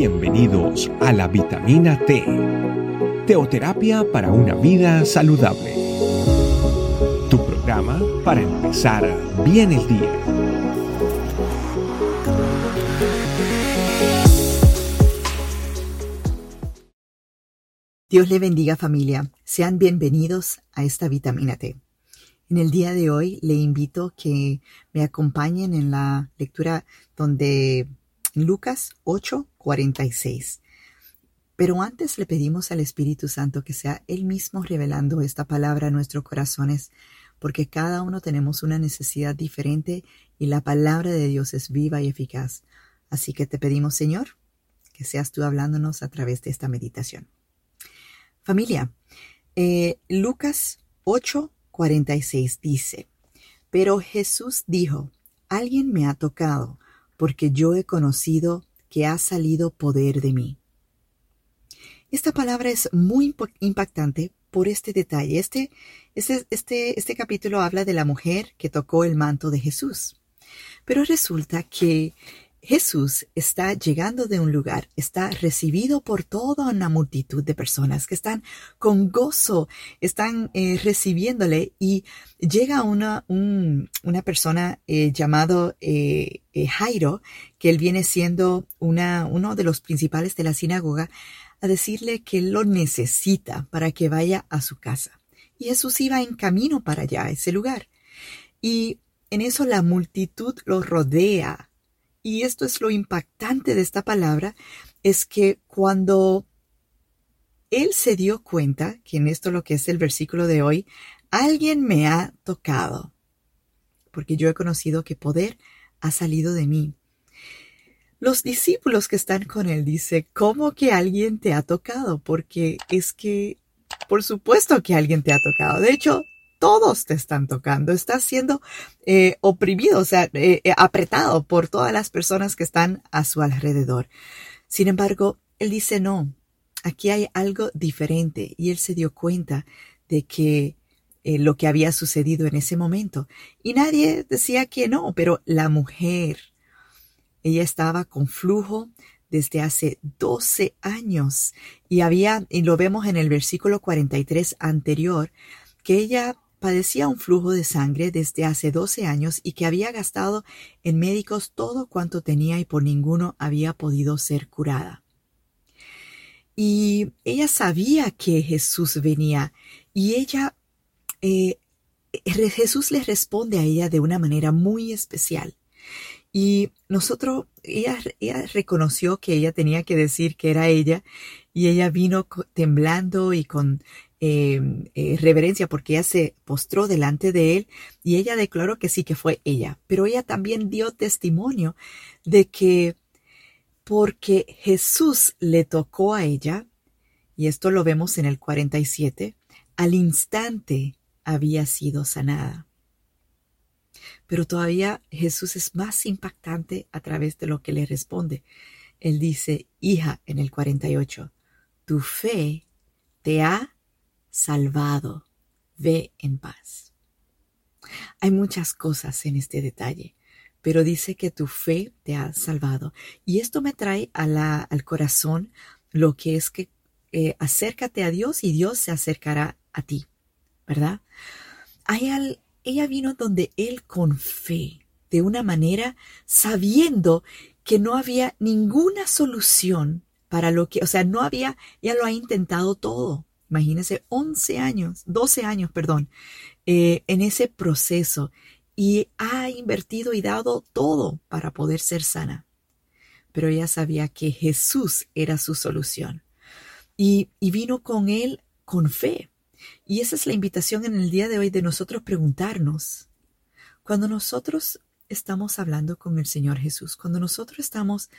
Bienvenidos a la vitamina T, teoterapia para una vida saludable. Tu programa para empezar bien el día. Dios le bendiga familia. Sean bienvenidos a esta vitamina T. En el día de hoy le invito que me acompañen en la lectura donde Lucas 8, 46. Pero antes le pedimos al Espíritu Santo que sea Él mismo revelando esta palabra a nuestros corazones, porque cada uno tenemos una necesidad diferente y la palabra de Dios es viva y eficaz. Así que te pedimos, Señor, que seas tú hablándonos a través de esta meditación. Familia, eh, Lucas 8, 46 dice, Pero Jesús dijo, Alguien me ha tocado, porque yo he conocido que ha salido poder de mí. Esta palabra es muy impactante por este detalle. Este, este, este, este capítulo habla de la mujer que tocó el manto de Jesús. Pero resulta que Jesús está llegando de un lugar, está recibido por toda una multitud de personas que están con gozo, están eh, recibiéndole y llega una, una persona eh, llamado eh, Jairo, que él viene siendo una, uno de los principales de la sinagoga, a decirle que lo necesita para que vaya a su casa. Y Jesús iba en camino para allá, a ese lugar. Y en eso la multitud lo rodea y esto es lo impactante de esta palabra, es que cuando él se dio cuenta, que en esto lo que es el versículo de hoy, alguien me ha tocado, porque yo he conocido que poder ha salido de mí. Los discípulos que están con él dice, ¿cómo que alguien te ha tocado? Porque es que, por supuesto que alguien te ha tocado. De hecho, todos te están tocando, estás siendo eh, oprimido, o sea, eh, eh, apretado por todas las personas que están a su alrededor. Sin embargo, él dice, no, aquí hay algo diferente y él se dio cuenta de que lo que había sucedido en ese momento. Y nadie decía que no, pero la mujer, ella estaba con flujo desde hace 12 años y había, y lo vemos en el versículo 43 anterior, que ella padecía un flujo de sangre desde hace 12 años y que había gastado en médicos todo cuanto tenía y por ninguno había podido ser curada. Y ella sabía que Jesús venía y ella, eh, Jesús le responde a ella de una manera muy especial. Y nosotros, ella, ella reconoció que ella tenía que decir que era ella y ella vino temblando y con Em, eh, reverencia porque ella se postró delante de él y ella declaró que sí que fue ella, pero ella también dio testimonio de que porque Jesús le tocó a ella, y esto lo vemos en el 47, al instante había sido sanada. Pero todavía Jesús es más impactante a través de lo que le responde. Él dice, hija, en el 48, tu fe te ha salvado, ve en paz. Hay muchas cosas en este detalle, pero dice que tu fe te ha salvado. Y esto me trae al corazón lo que es que eh, acércate a Dios y Dios se acercará a ti, ¿verdad? Hay ella vino donde Él con fe, de una manera sabiendo que no había ninguna solución para lo que, o sea, no había, ya lo ha intentado todo. Imagínense 11 años, 12 años, perdón, eh, en ese proceso y ha invertido y dado todo para poder ser sana. Pero ella sabía que Jesús era su solución y, y vino con él con fe. Y esa es la invitación en el día de hoy de nosotros preguntarnos, cuando nosotros estamos hablando con el Señor Jesús, cuando nosotros estamos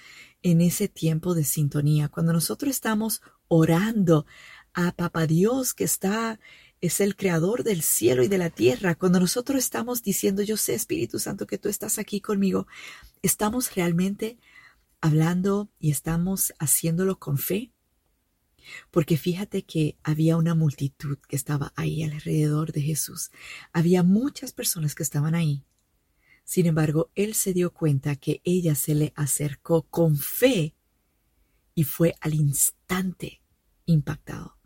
en ese tiempo de sintonía, cuando nosotros estamos orando a Papá Dios que está, es el creador del cielo y de la tierra. Cuando nosotros estamos diciendo, yo sé Espíritu Santo que tú estás aquí conmigo, estamos realmente hablando y estamos haciéndolo con fe. Porque fíjate que había una multitud que estaba ahí alrededor de Jesús. Había muchas personas que estaban ahí. Sin embargo, él se dio cuenta que ella se le acercó con fe y fue al instante impactado.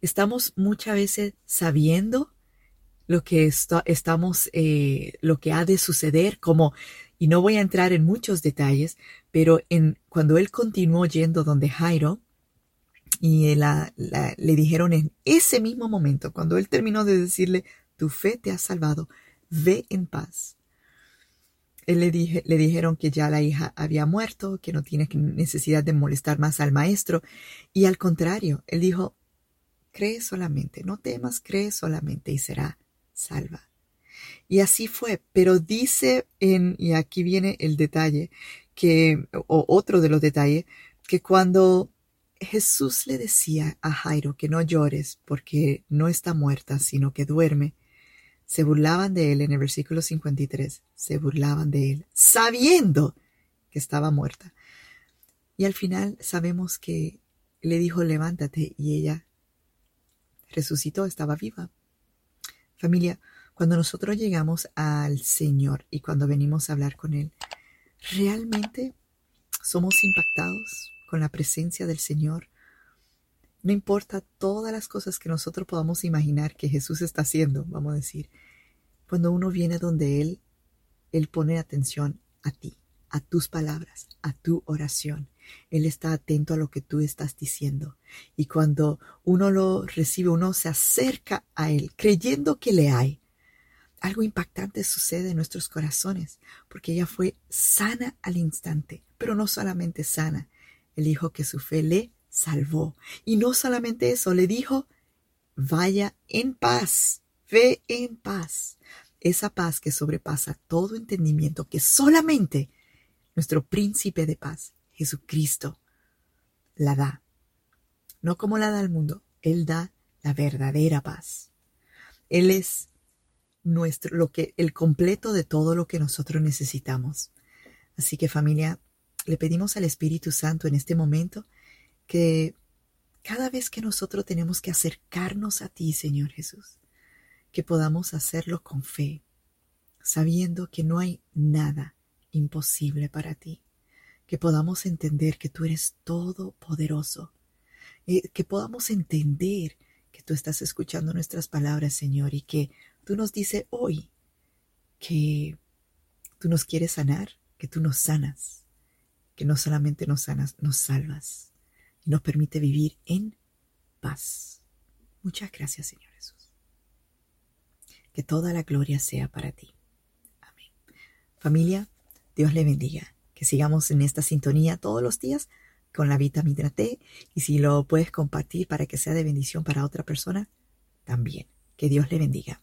Estamos muchas veces sabiendo lo que estamos, eh, lo que ha de suceder, como, y no voy a entrar en muchos detalles, pero en, cuando él continuó yendo donde Jairo, y le dijeron en ese mismo momento, cuando él terminó de decirle, tu fe te ha salvado, ve en paz. Él le, dije, le dijeron que ya la hija había muerto, que no tiene necesidad de molestar más al maestro. Y al contrario, él dijo, cree solamente, no temas, cree solamente y será salva. Y así fue, pero dice en, y aquí viene el detalle, que, o otro de los detalles, que cuando Jesús le decía a Jairo que no llores porque no está muerta, sino que duerme, se burlaban de él en el versículo 53, se burlaban de él, sabiendo que estaba muerta. Y al final sabemos que le dijo, levántate, y ella resucitó, estaba viva. Familia, cuando nosotros llegamos al Señor y cuando venimos a hablar con Él, realmente somos impactados con la presencia del Señor. No importa todas las cosas que nosotros podamos imaginar que Jesús está haciendo, vamos a decir. Cuando uno viene donde Él, Él pone atención a ti, a tus palabras, a tu oración. Él está atento a lo que tú estás diciendo. Y cuando uno lo recibe, uno se acerca a Él creyendo que le hay. Algo impactante sucede en nuestros corazones, porque ella fue sana al instante, pero no solamente sana. Él dijo que su fe le salvó. Y no solamente eso, le dijo, vaya en paz, ve en paz. Esa paz que sobrepasa todo entendimiento, que solamente nuestro príncipe de paz, Jesucristo la da. No como la da el mundo, Él da la verdadera paz. Él es nuestro, lo que, el completo de todo lo que nosotros necesitamos. Así que familia, le pedimos al Espíritu Santo en este momento que cada vez que nosotros tenemos que acercarnos a ti, Señor Jesús, que podamos hacerlo con fe, sabiendo que no hay nada imposible para ti que podamos entender que tú eres todopoderoso, eh, que podamos entender que tú estás escuchando nuestras palabras, Señor, y que tú nos dices hoy que tú nos quieres sanar, que tú nos sanas, que no solamente nos sanas, nos salvas y nos permite vivir en paz. Muchas gracias, Señor Jesús. Que toda la gloria sea para ti. Amén. Familia, Dios le bendiga que sigamos en esta sintonía todos los días con la vitamina T y si lo puedes compartir para que sea de bendición para otra persona, también. Que Dios le bendiga.